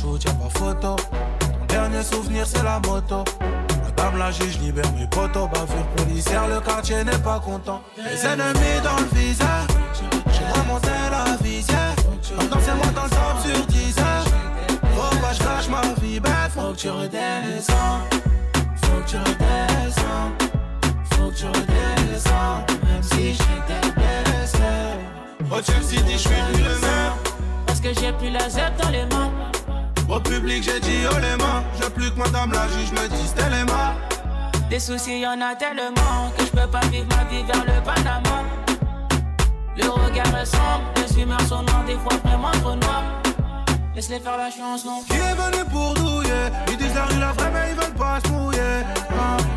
foot, y'a pas photo. Ton dernier souvenir, c'est la moto. Madame la juge libère mes potos, bavure policière, le quartier n'est pas content. Les ennemis dans le visage, j'ai remonté la visière. Maintenant c'est moi dans le top sur 10 heures. Faut pas je cache ma vie bête, faut que tu redescends. Faut que tu redescends. Faut que tu redescends. Même si j'étais blessé. Au Chelsea dit je suis le même. Parce que j'ai plus la zep dans les mains. Au public j'ai dit oh les mains. J'ai plus que madame la juge me les mains. Des soucis y'en a tellement que je peux pas vivre ma vie vers le Panama. Le regard est sombre, les humeurs sont noires, des fois vraiment trop noires. Laisse-les faire la chanson. Qui est venu pour douiller? Ils disent la rue la vraie mais ils veulent pas se mouiller.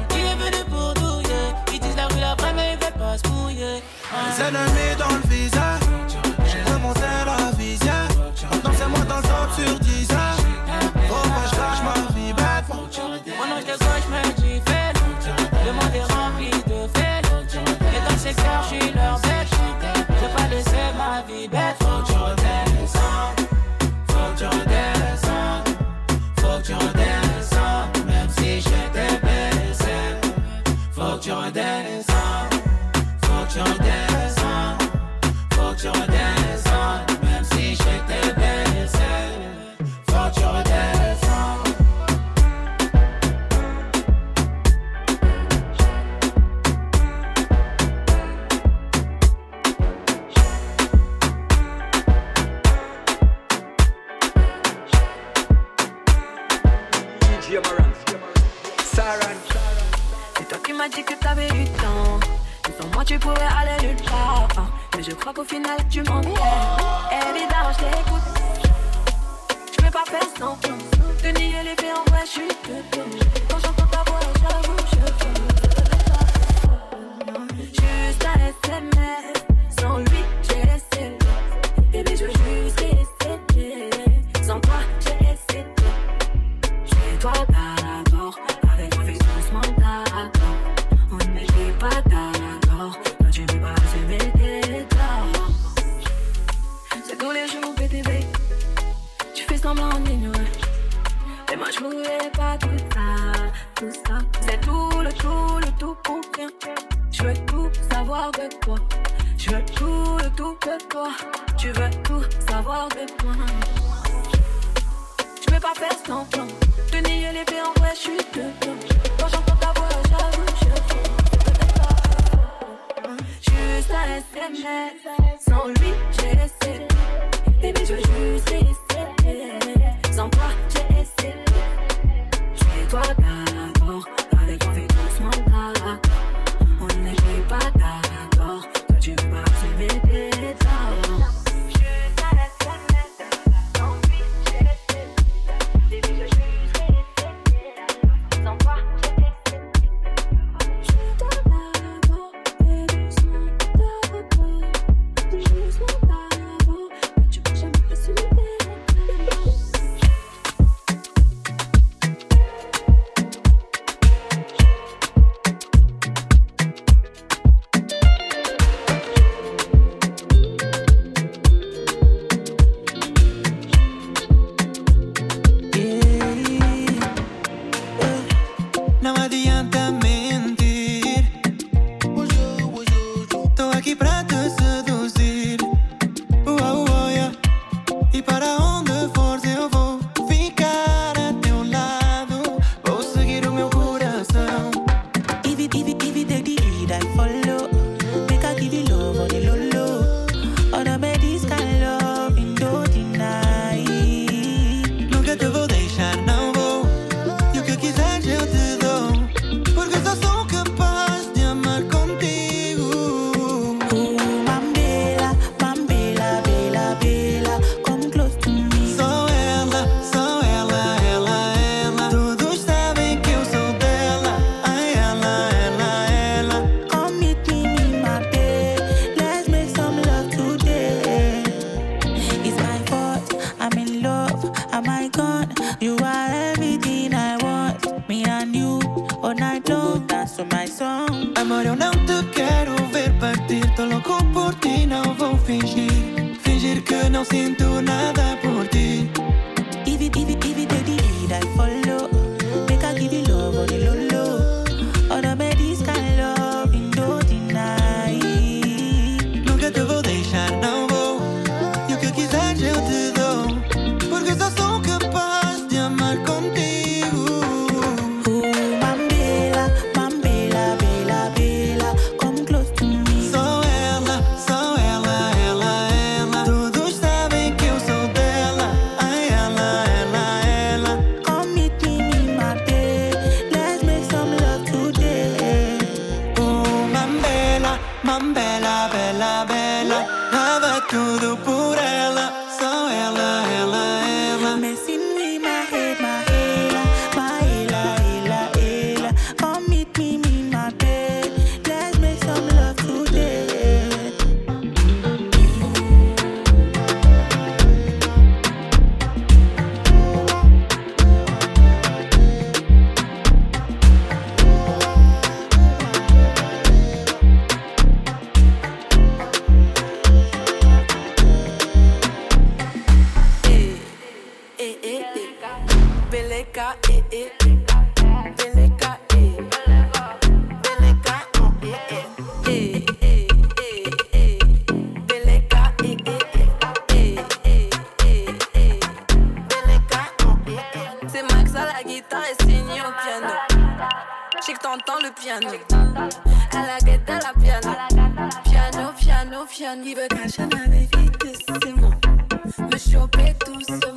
Qui est venu pour douiller? Ils disent la rue la vraie mais ils veulent pas se mouiller. Ah. Les ennemis dans le visage. J'ai remonté la visière. Maintenant c'est moi dans le top sur 10 heures. Je crois qu'au final, tu m'en Évidemment, je t'écoute. Je peux pas faire semblant. De nier les faits en vrai, je suis dedans. Quand j'entends ta voix, j'avoue, je veux. Juste un SMS. Sans lui, Tu veux tout savoir de moi. Je peux pas faire semblant Afjan, liebe Kaschana, wie geht es Simo? Misch Petus, so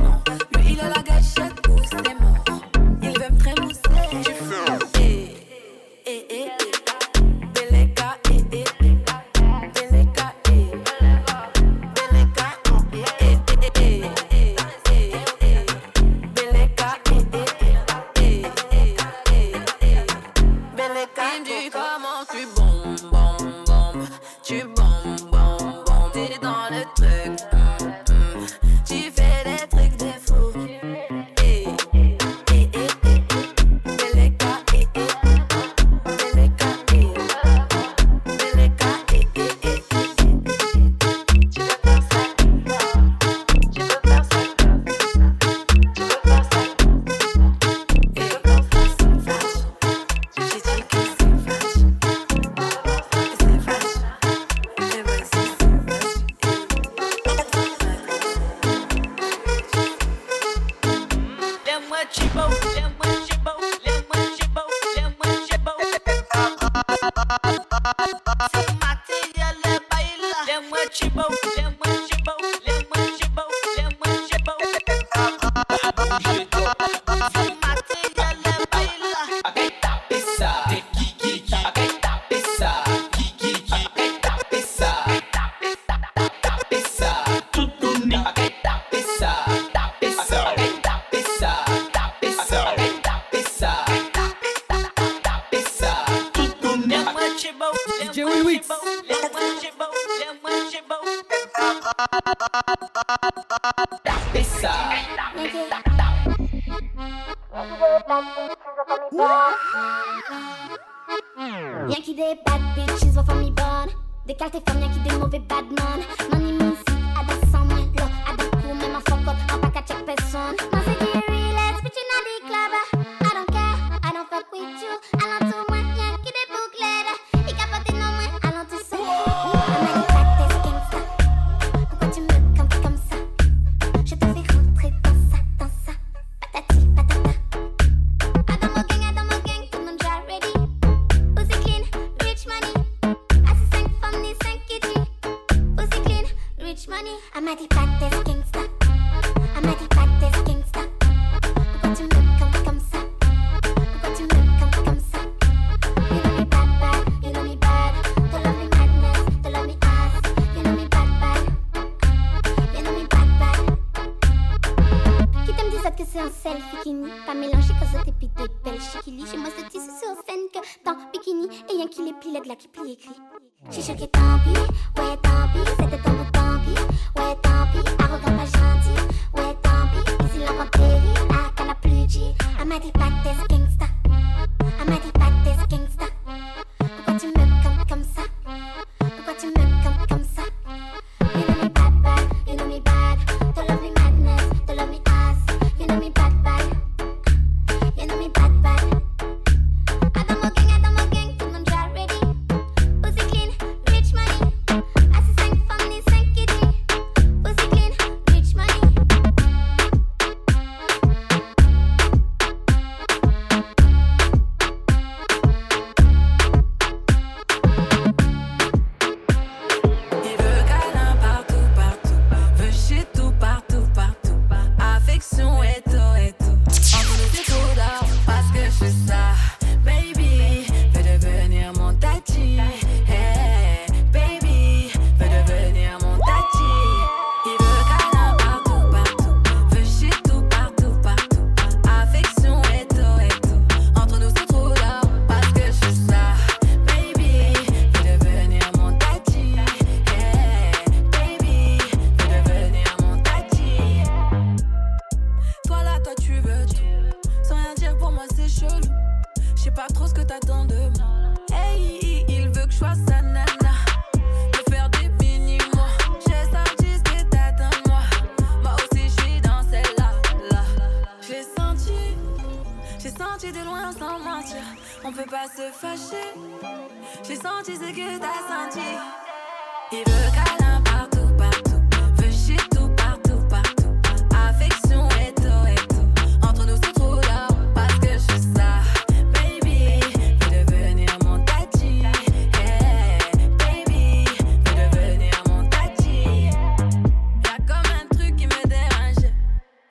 check it out. Senti ce que t'as senti. Il veut câlin partout, partout. Veut shit tout, partout, partout. Affection et tout, et tout. Entre nous, c'est trop là, parce que je suis ça. Baby, veux devenir mon tati. Hey, baby, veux devenir mon tati. Y'a comme un truc qui me dérange.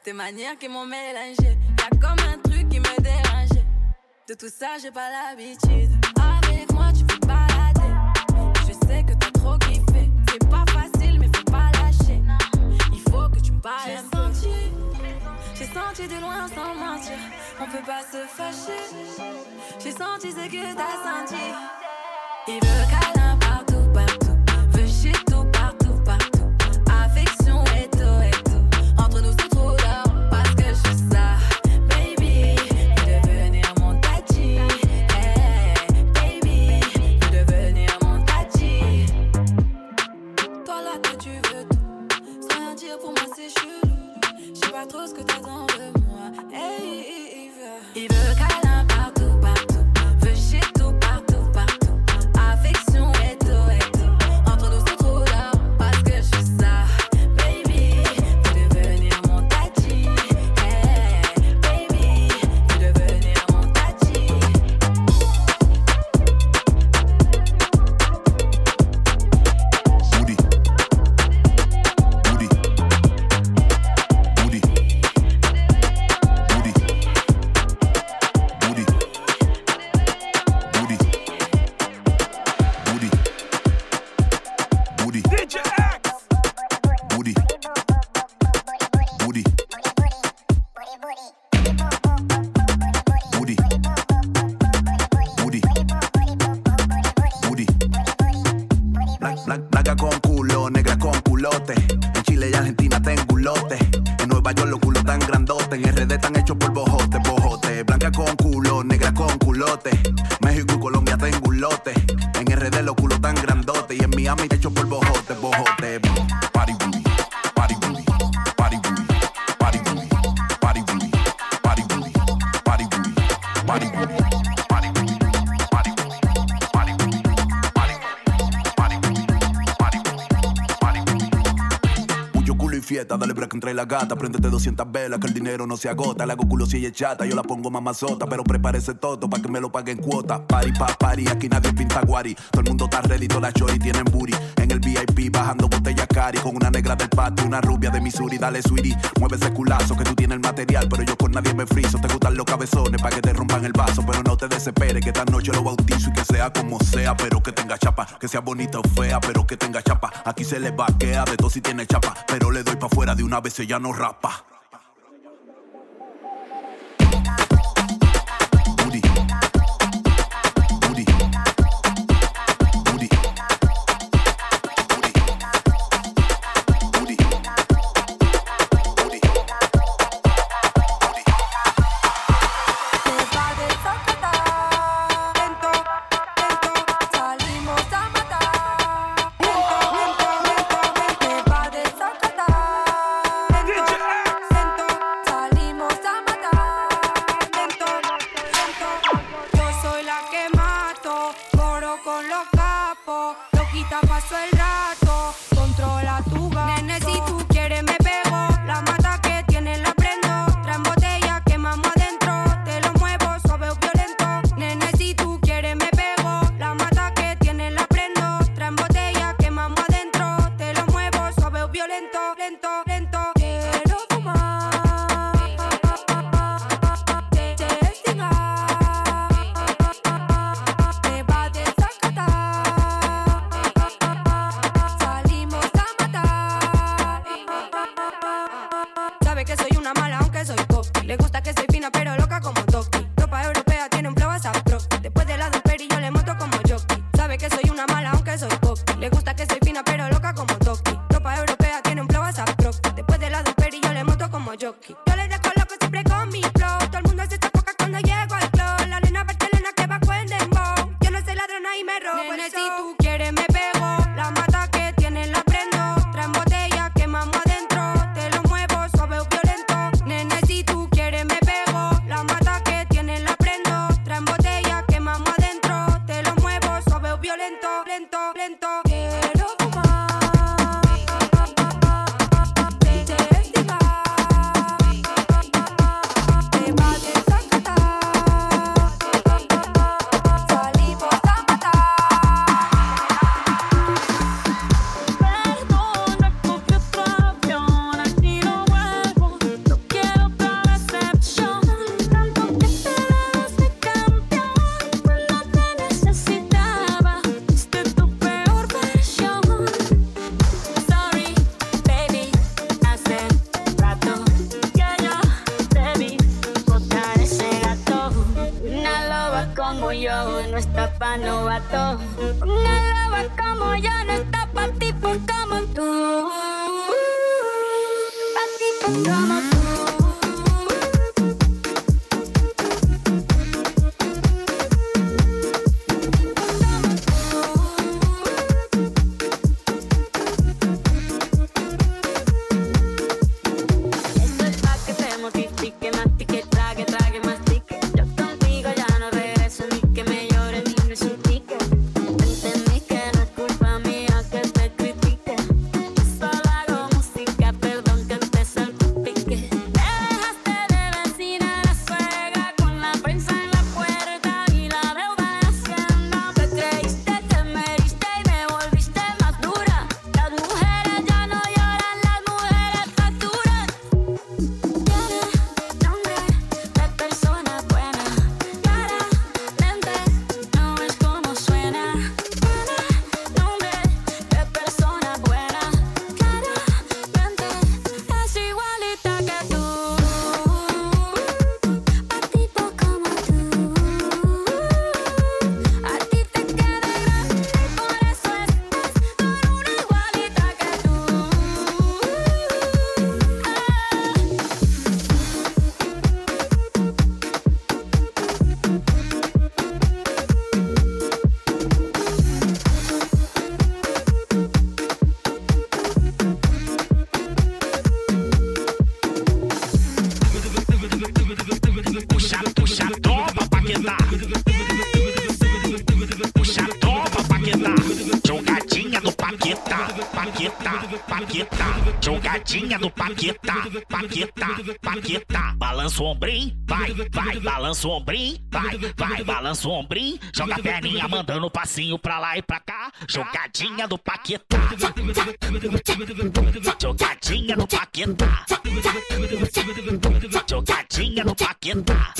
Tes manières qui m'ont mélangé. Y'a comme un truc qui me dérange. De tout ça, j'ai pas l'habitude. De loin sans mentir. On peut pas se fâcher. J'ai senti ce que t'as senti. Il veut câlin Fiesta, dale break entre la gata. Préndete 200 velas, que el dinero no se agota. Le hago si ella es chata, yo la pongo mamazota. Pero prepárese todo pa' que me lo paguen cuota. Party pa' party, aquí nadie pinta guari. Todo el mundo está ready, todas las chori tienen booty. En el VIP bajando botella cari. Con una negra del patio, una rubia de Missouri. Dale sweetie, mueve ese culazo que tú tienes el material. Pero yo con nadie me friso. Te gustan los cabezones pa' que te rompan el vaso. Pero no te desesperes, que esta noche lo bautizo y que sea como sea. Pero que tenga chapa, que sea bonita o fea, pero que tenga chapa. Aquí se le vaquea de todo si tiene chapa. Pero le doy pa' fuera de una vez, ella no rapa. buena si tú Paquetá, Paquetá. Balança o ombrinho, vai, vai. Balança o ombrinho, vai, vai. Balança o ombrinho. Joga a perninha mandando passinho pra lá e pra cá. Jogadinha do Paquetá. Jogadinha do Paquetá. Jogadinha no Paquetá.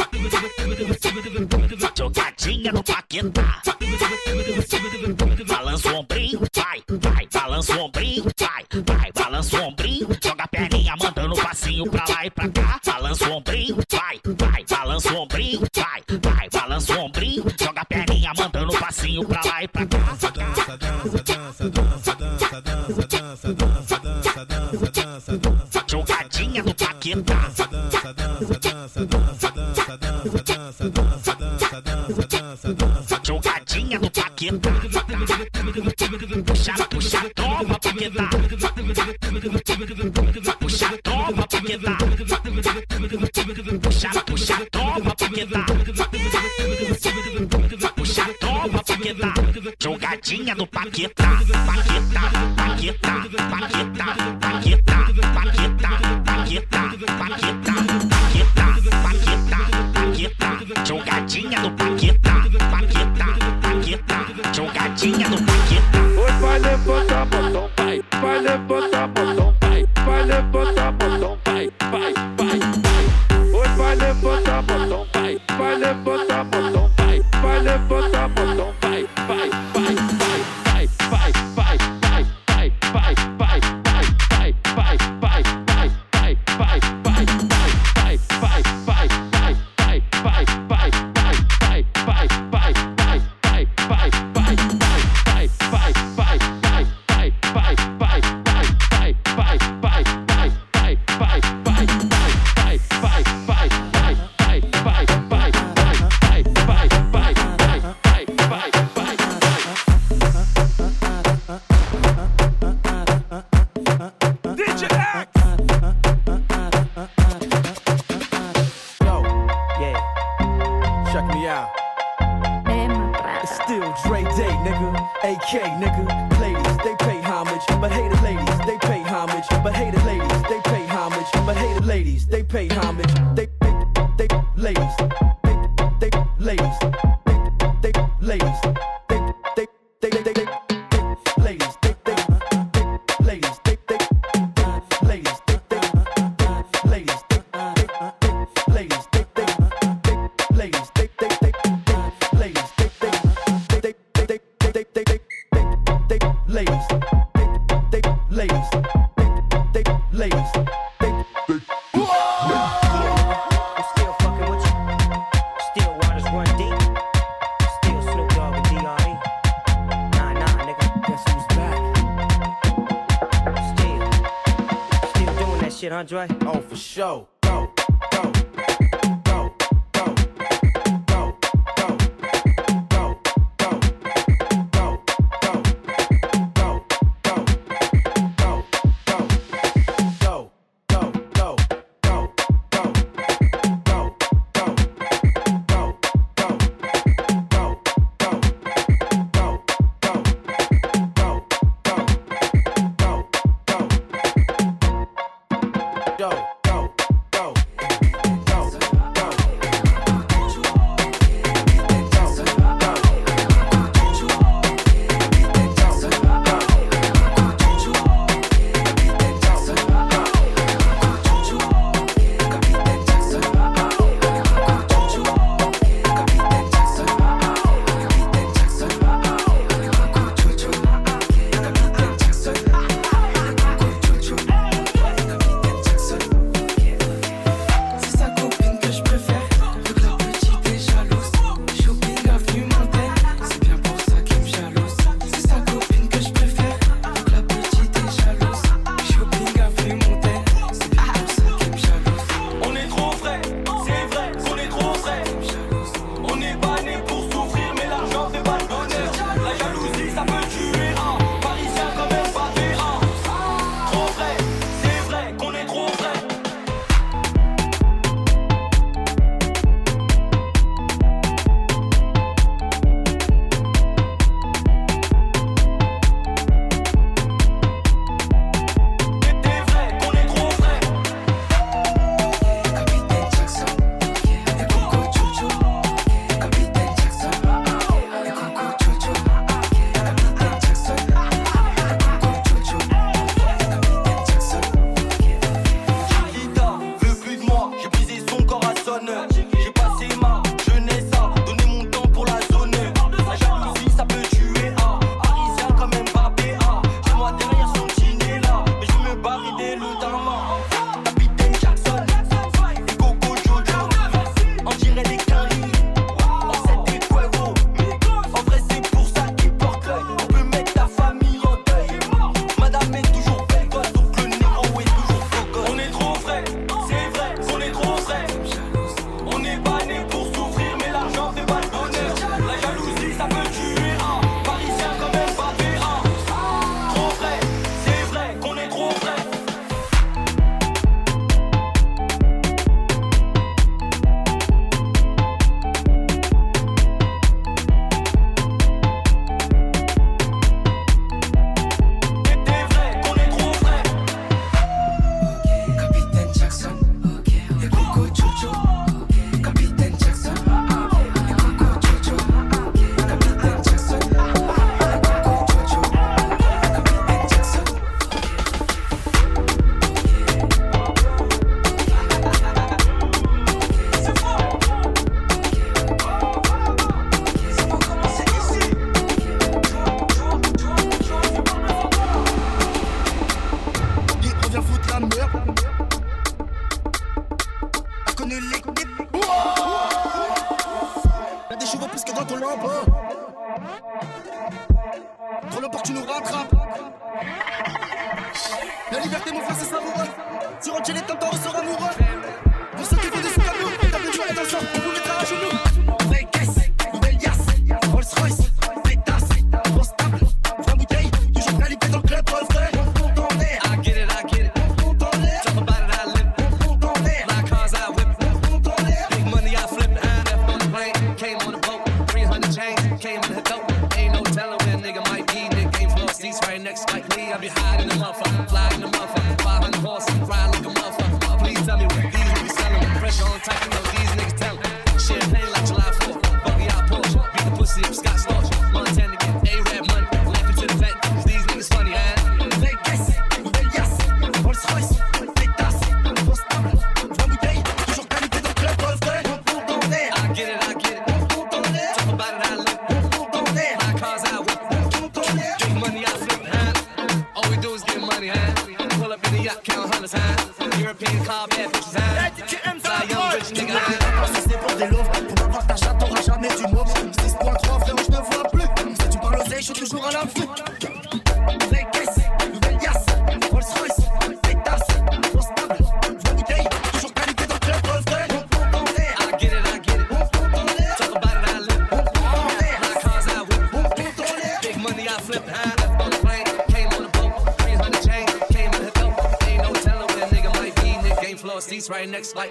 Jogadinha no Paquetá. Balança o ombrinho, vai, vai. Balança o ombrinho, vai, vai. Balança o ombrinho, dando passinho pra lá e pra cá. Balança o ombrinho, vai, vai, balança o ombrinho, vai, vai, balança o ombrinho. Joga a perninha, mandando passinho pra lá e pra cá. Dança, dança, dança, dança, dança, dança, dança, dança, dança, dança, dança, dança, dança. Jogadinha do Paquetá. Dança, dança, dança, dança, dança, dança, dança, dança, dança, dança, dança, dança, dança. Jogadinha do Paquetá. Puxa, puxa, toma, Paquetá. Puxa, toma, Paquetá. Puxa, puxa, toma, Paquetá. Puxa, toma, Paquetá. Jogadinha do Paquetá. Paquetá, Paquetá, Paquetá, Paquetá, Paquetá, Paquetá, Paquetá, Paquetá, Paquetá, Paquetá. Jogadinha do Paquetá. Paquetá, Paquetá. Jogadinha do Paquetá. Oi, vai levantar, botão, vai. Vai levantar, botão,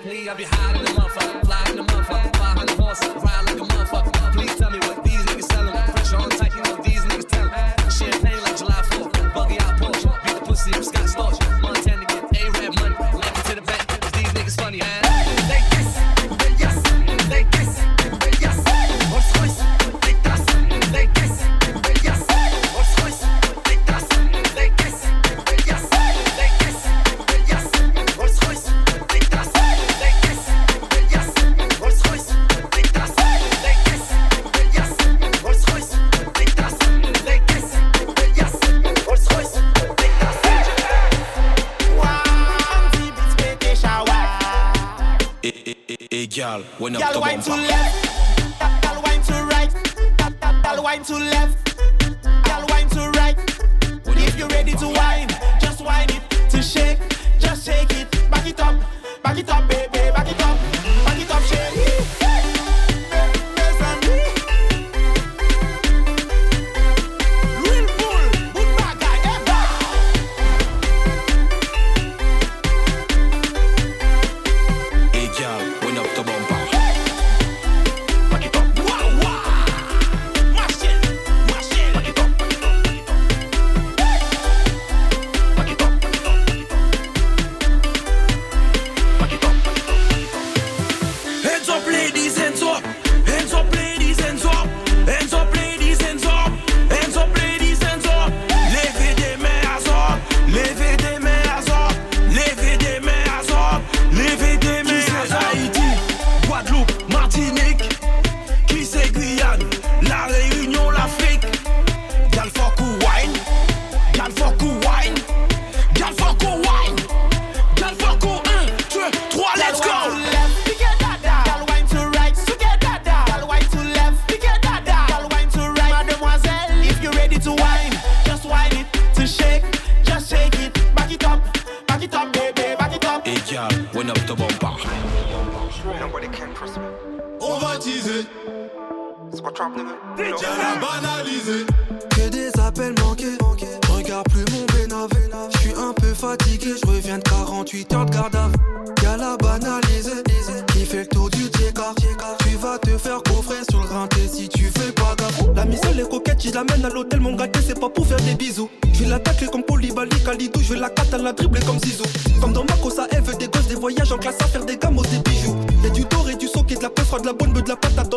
Lead, I'm just when up wine to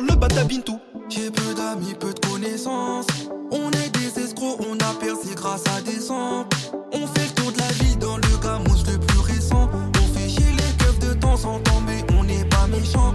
le batabintou. J'ai peu d'amis, peu de connaissances. On est des escrocs, on a percé grâce à des samples. On fait le tour de la ville dans le gamouche le plus récent. On fait chier les keufs de temps en temps, mais on n'est pas méchant.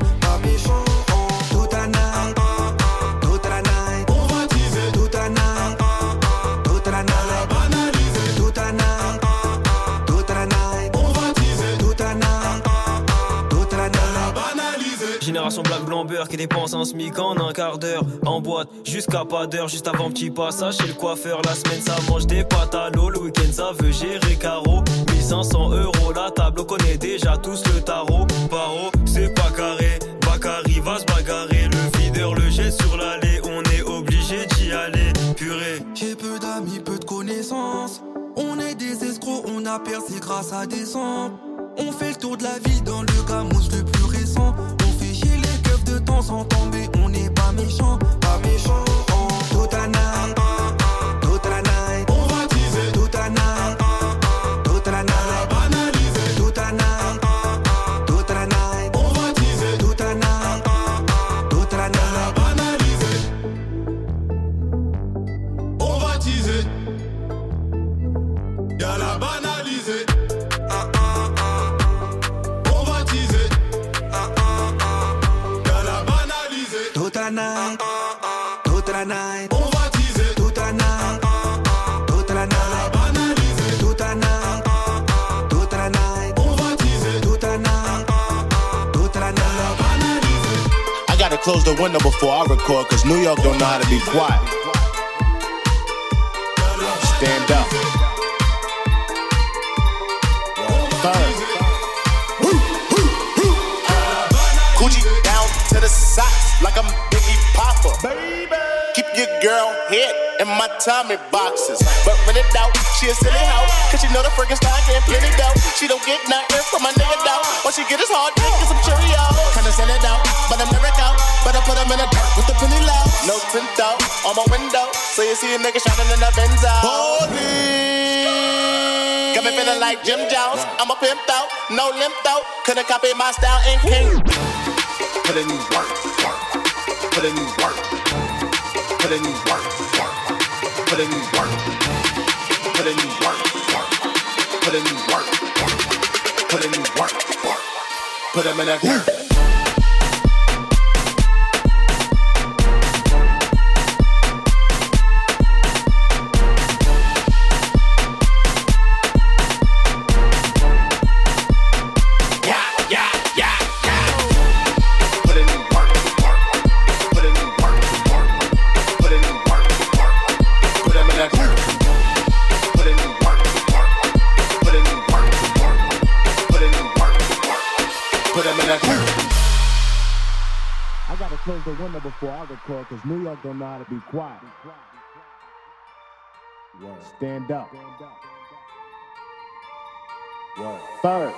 Jusqu'à pas d'heure, juste avant petit passage chez le coiffeur. La semaine ça mange des pâtes à l'eau, le week-end ça veut gérer carreau. 1500 euros, la table on connaît déjà tous le tarot. Paro, c'est pas carré, Bakary va se bagarrer. Le videur le jette sur l'allée, on est obligé d'y aller. Purée. J'ai peu d'amis, peu de connaissances. On est des escrocs, on a percé grâce à des sangs. On fait le tour de la vie dans le gamousse temps, mais on n'est pas méchant. Close the window before I record, cause New York don't know how to be quiet. Stand up. Girl head in my Tommy boxes. But when it out, she a silly hoe. Cause she know the freaking style getting plenty dough. She don't get nothing from my nigga though. What she get is hard dick and some Cheerios. Kinda send it out, but I'm never out. But I put them in the dirt with the penny low. No tint out on my window. So you see a nigga shining in the Benzo. Holy. Got me feeling like Jim Jones. I'm a pimp out, no limp out. Couldn't copy my style and king. Put in work, work. Put in work. Put in work, work. Put in work. Put in work, work. Put in work, work. Put in work, work. Put them in that dirt. The window before I record, cause New York don't know how to be quiet. Word. Stand up. Word. Third.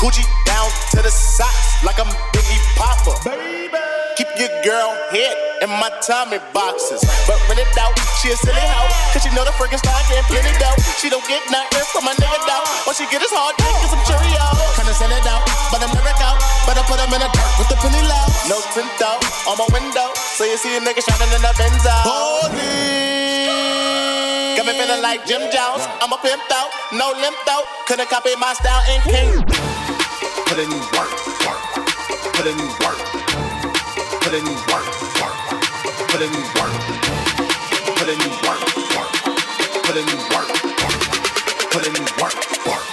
Gucci down to the socks like I'm Biggie Papa. Baby. Keep your girl head in my Tommy boxes. But when it out, she a silly hoe. Cause she know the freaking style getting plenty dough. She don't get nothing from my nigga though. What she get is hard dick and some Cheerios. Kinda send it out, but I'm never out. But I put them in the dirt with the penny low. No tint out on my window. So you see a nigga shining in the Benzo. Holy. Got me feeling like Jim Jones. I'm a pimp out, no limp out. Couldn't copy my style and king. Put in work, work. Put in work. Put in work, work. Put in work. Put in work, work. Put in work, work. Put in work, work.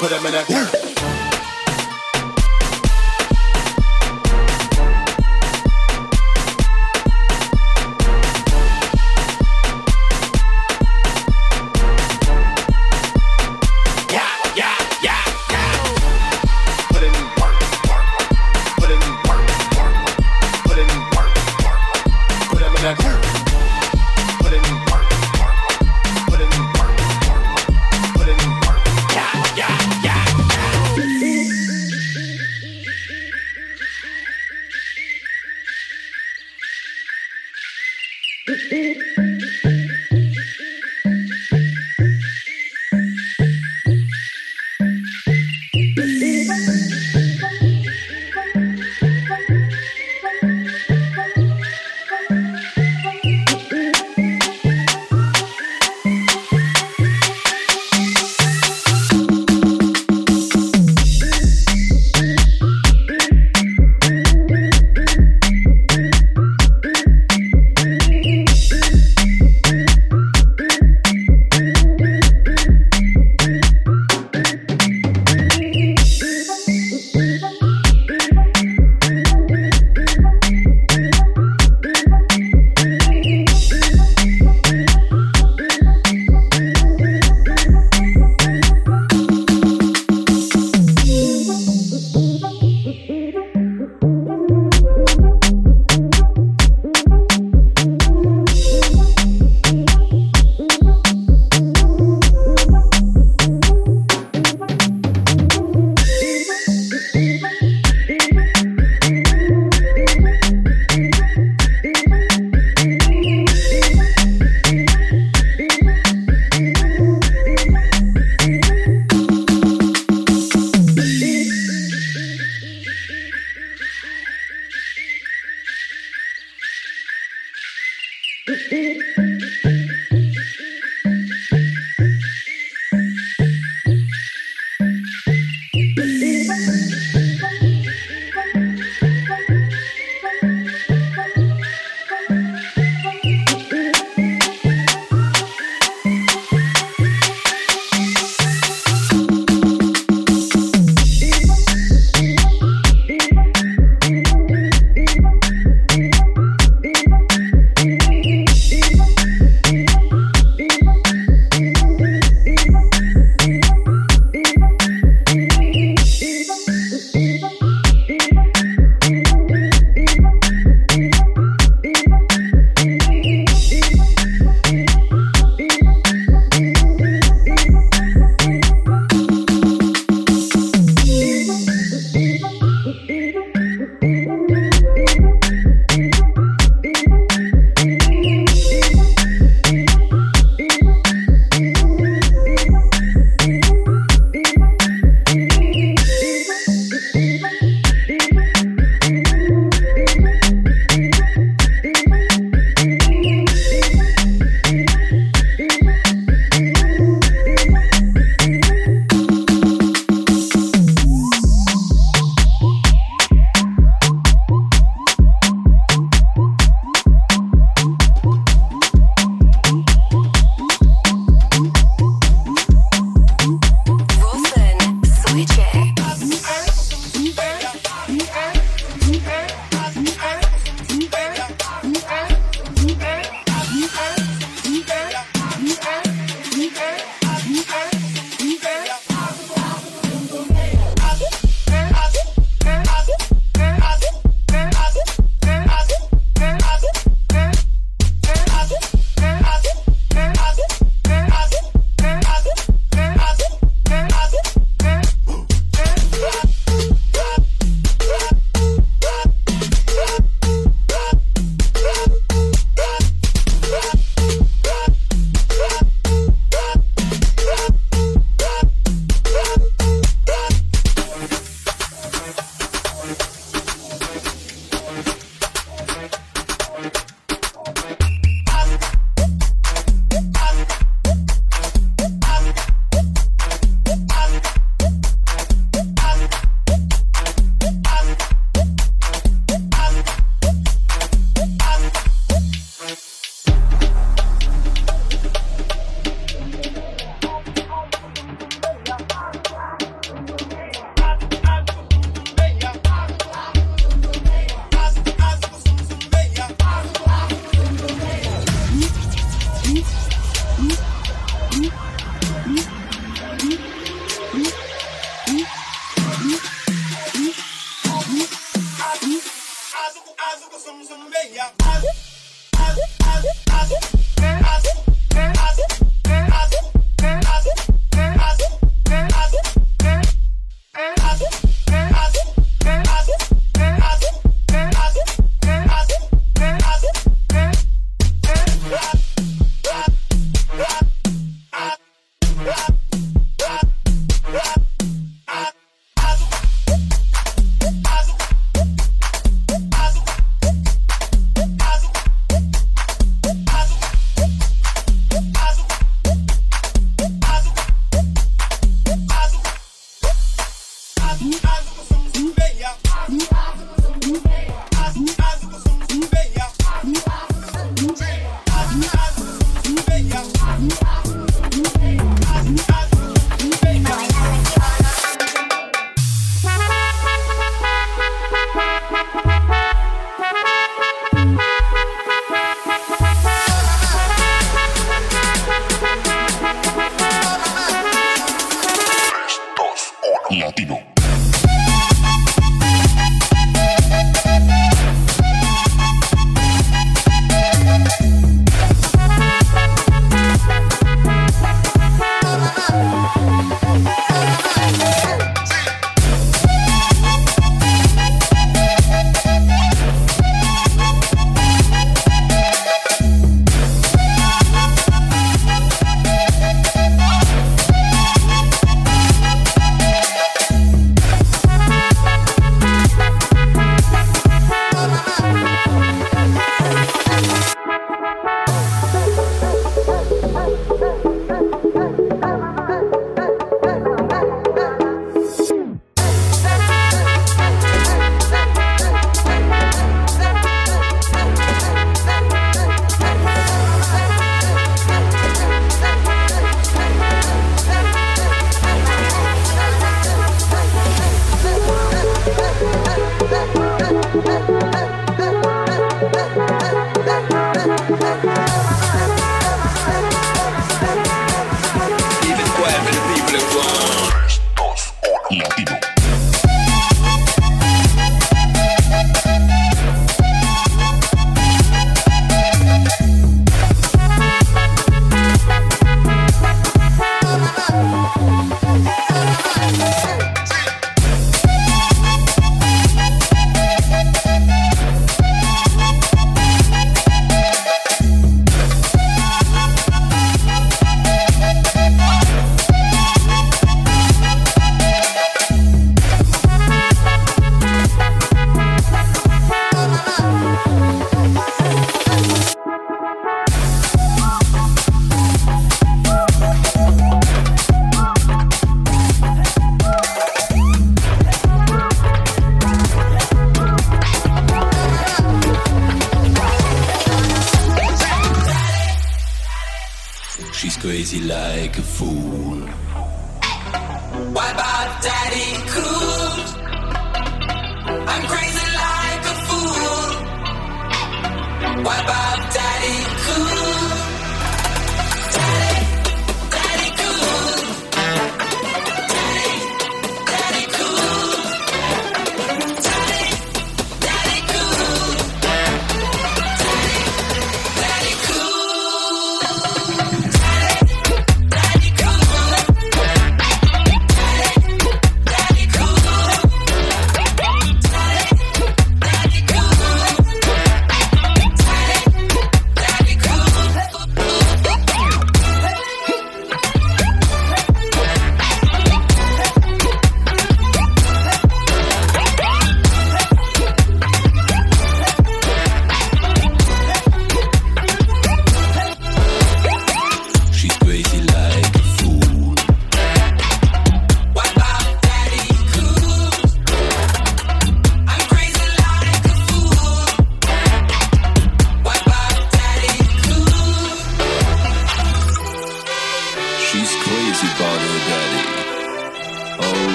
Put them in that dirt.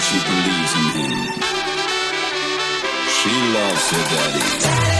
she believes in him. She loves her daddy.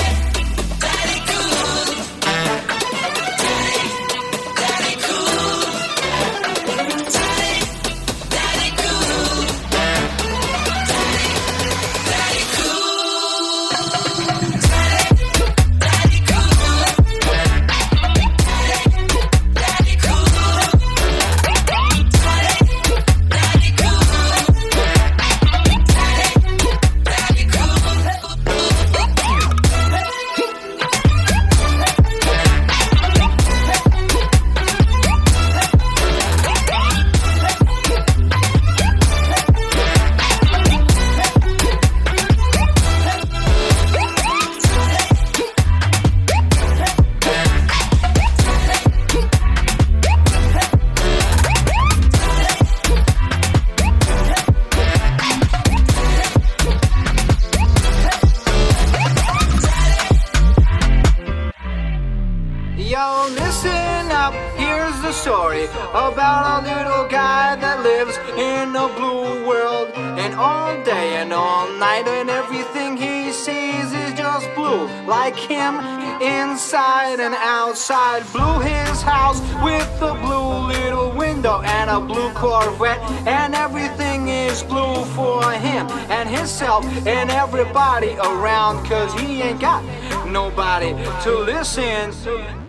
Corvette, and everything is blue for him and himself and everybody around, cause he ain't got nobody to listen to.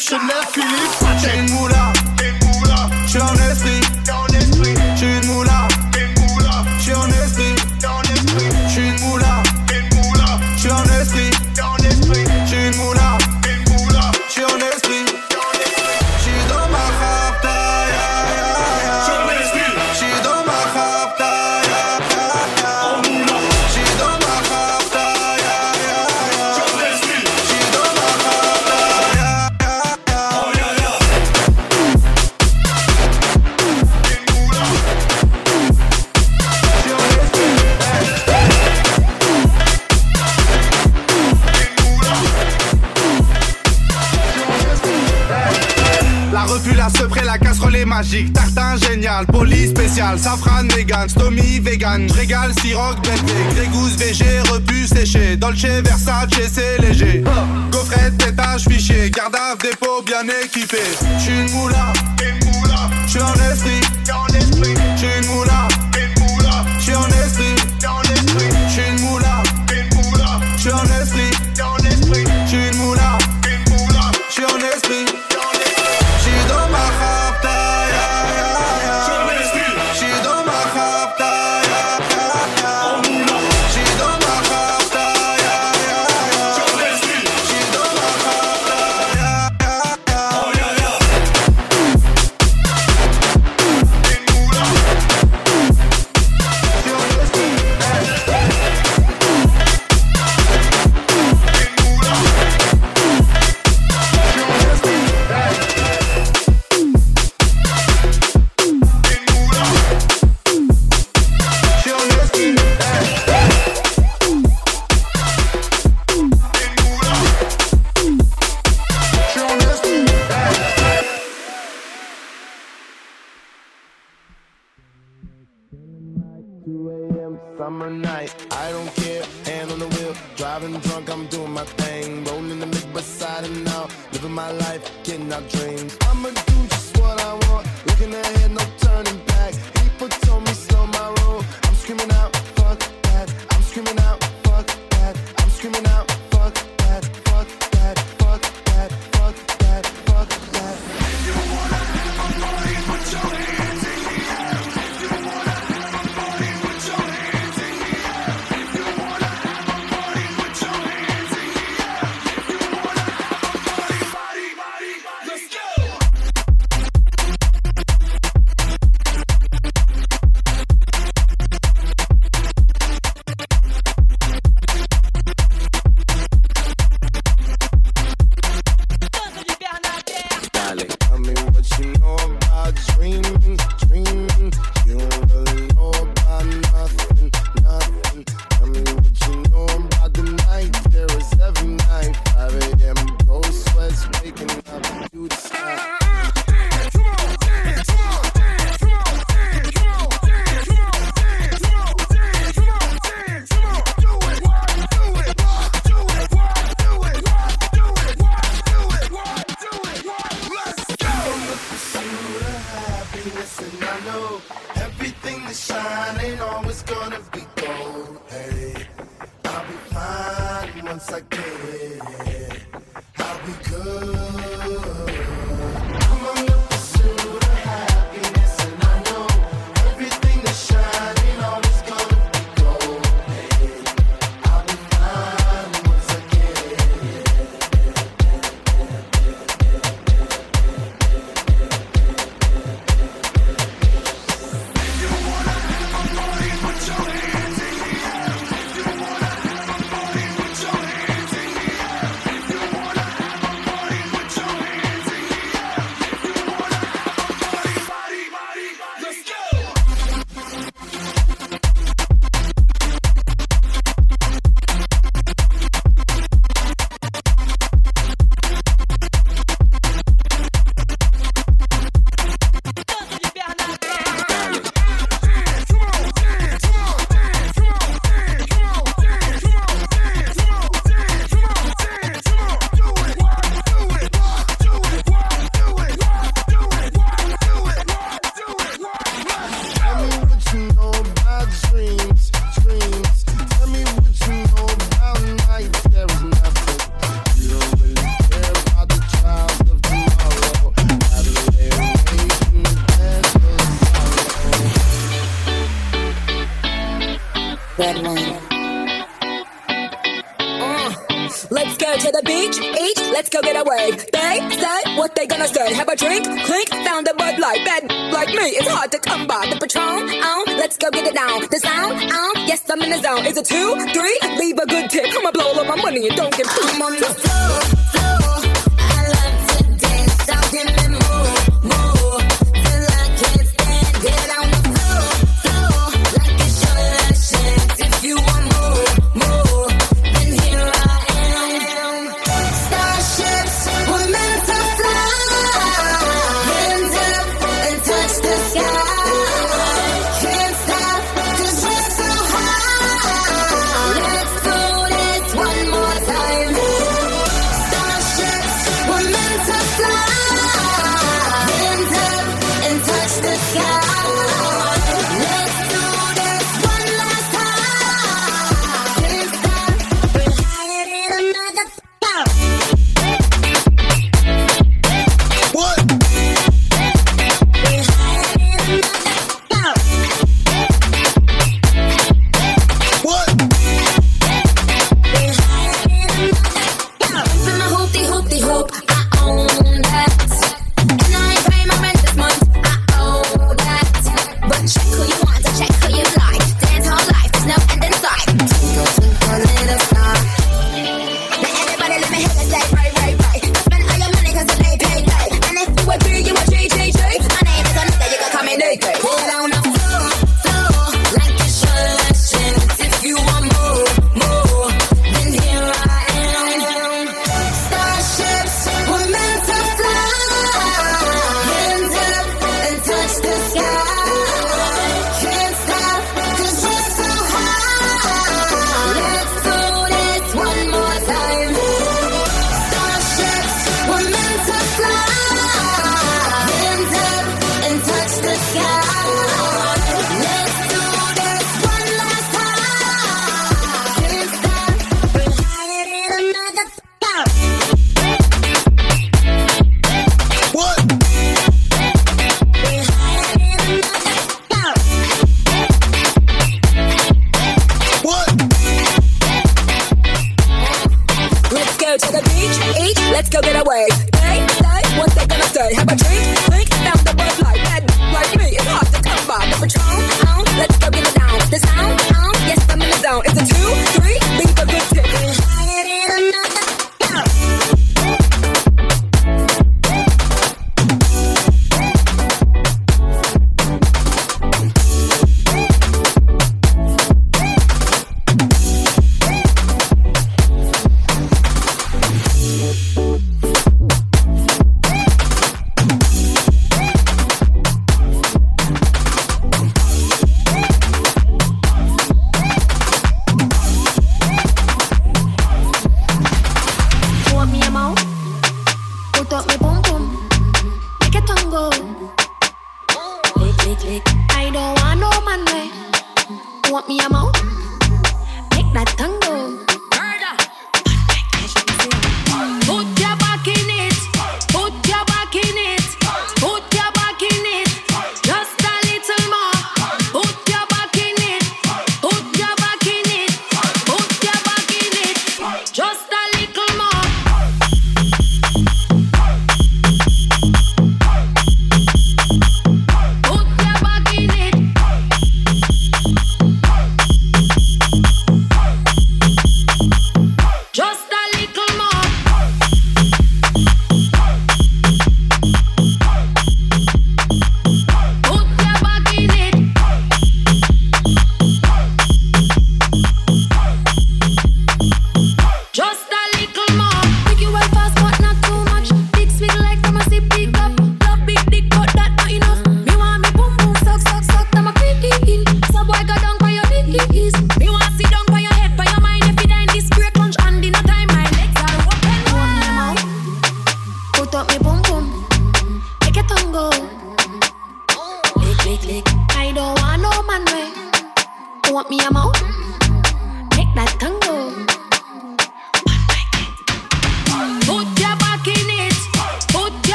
chef, Chenel, Philippe, Pachem Moula Box Tommy vegan, régal, siroc, bête, des gousses VG, séché, Dolce, Versace, c'est summer night. I don't care, hand on the wheel, driving drunk, I'm doing my thing. Rolling the mid beside and now, living my life, getting out dreams. I'ma do just what I want, looking ahead, no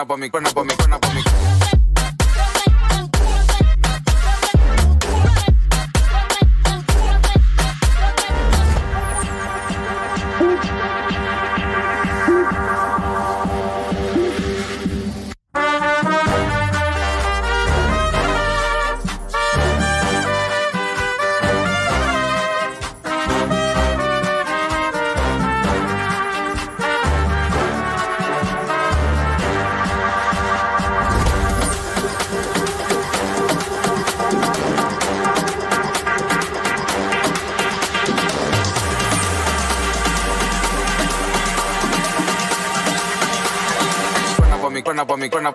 Cuerna pa' mi, mi cuerno.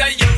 Ahorita